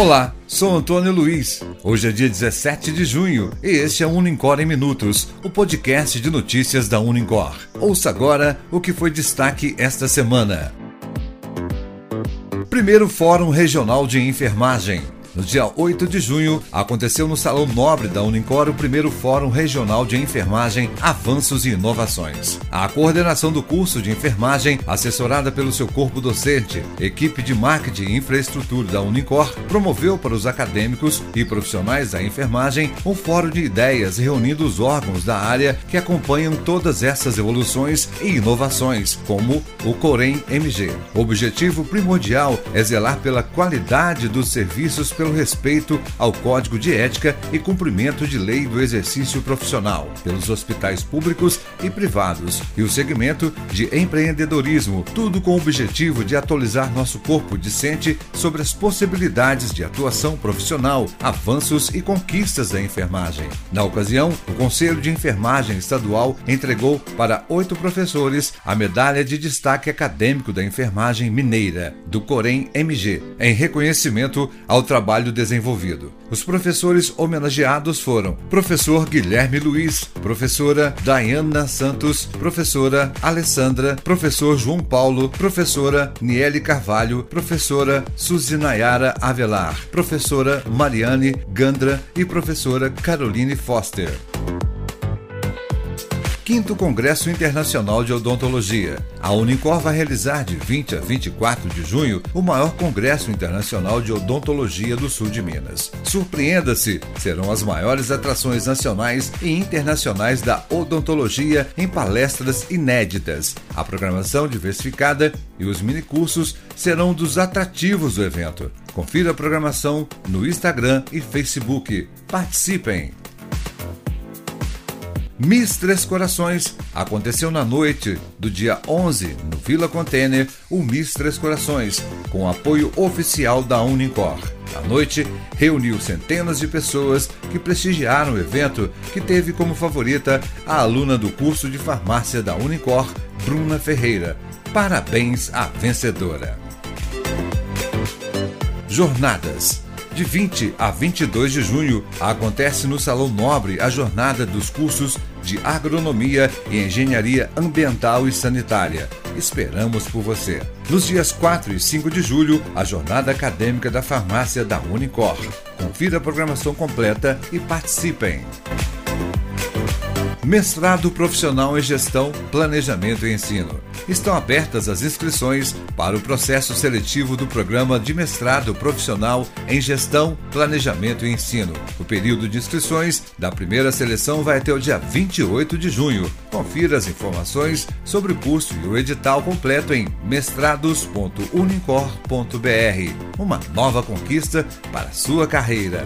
Olá, sou Antônio Luiz. Hoje é dia 17 de junho e este é o Unicor em Minutos, o podcast de notícias da Unicor. Ouça agora o que foi destaque esta semana. Primeiro Fórum Regional de Enfermagem. No dia 8 de junho, aconteceu no Salão Nobre da Unicor o primeiro Fórum Regional de Enfermagem Avanços e Inovações. A coordenação do curso de enfermagem, assessorada pelo seu corpo docente, equipe de marketing e infraestrutura da Unicor, promoveu para os acadêmicos e profissionais da enfermagem um fórum de ideias reunindo os órgãos da área que acompanham todas essas evoluções e inovações, como o Corém MG. O objetivo primordial é zelar pela qualidade dos serviços pelo respeito ao Código de Ética e cumprimento de lei do exercício profissional, pelos hospitais públicos e privados, e o segmento de empreendedorismo, tudo com o objetivo de atualizar nosso corpo discente sobre as possibilidades de atuação profissional, avanços e conquistas da enfermagem. Na ocasião, o Conselho de Enfermagem Estadual entregou para oito professores a medalha de destaque acadêmico da enfermagem mineira, do Corém MG, em reconhecimento ao trabalho trabalho desenvolvido. Os professores homenageados foram professor Guilherme Luiz, professora Diana Santos, professora Alessandra, professor João Paulo, professora Niele Carvalho, professora Suzinayara Avelar, professora Mariane Gandra e professora Caroline Foster. Quinto Congresso Internacional de Odontologia. A Unicor vai realizar de 20 a 24 de junho o maior congresso internacional de odontologia do sul de Minas. Surpreenda-se, serão as maiores atrações nacionais e internacionais da odontologia em palestras inéditas. A programação diversificada e os minicursos serão dos atrativos do evento. Confira a programação no Instagram e Facebook. Participem! Miss Três Corações aconteceu na noite do dia 11 no Vila Container, o Miss Três Corações, com apoio oficial da Unicor. A noite reuniu centenas de pessoas que prestigiaram o evento, que teve como favorita a aluna do curso de farmácia da Unicor, Bruna Ferreira. Parabéns à vencedora. Jornadas de 20 a 22 de junho, acontece no Salão Nobre a jornada dos cursos de Agronomia e Engenharia Ambiental e Sanitária. Esperamos por você. Nos dias 4 e 5 de julho, a jornada acadêmica da farmácia da Unicor. Confira a programação completa e participem. Mestrado Profissional em Gestão, Planejamento e Ensino. Estão abertas as inscrições para o processo seletivo do programa de mestrado profissional em Gestão, Planejamento e Ensino. O período de inscrições da primeira seleção vai até o dia 28 de junho. Confira as informações sobre o curso e o edital completo em mestrados.unicor.br. Uma nova conquista para sua carreira.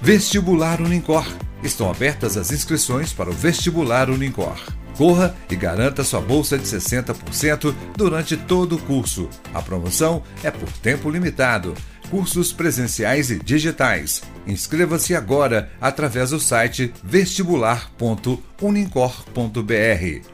Vestibular Unicor Estão abertas as inscrições para o vestibular Unicor. Corra e garanta sua bolsa de 60% durante todo o curso. A promoção é por tempo limitado. Cursos presenciais e digitais. Inscreva-se agora através do site vestibular.unicor.br.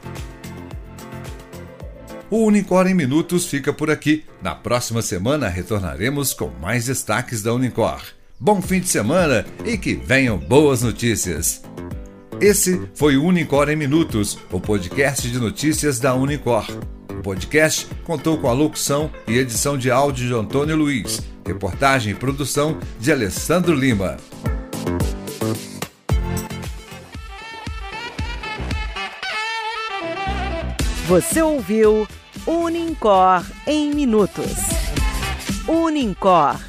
O Unicor em Minutos fica por aqui. Na próxima semana retornaremos com mais destaques da Unicor. Bom fim de semana e que venham boas notícias. Esse foi o Unicor em Minutos, o podcast de notícias da Unicor. O podcast contou com a locução e edição de áudio de Antônio Luiz, reportagem e produção de Alessandro Lima. Você ouviu Unicor em Minutos. Unicor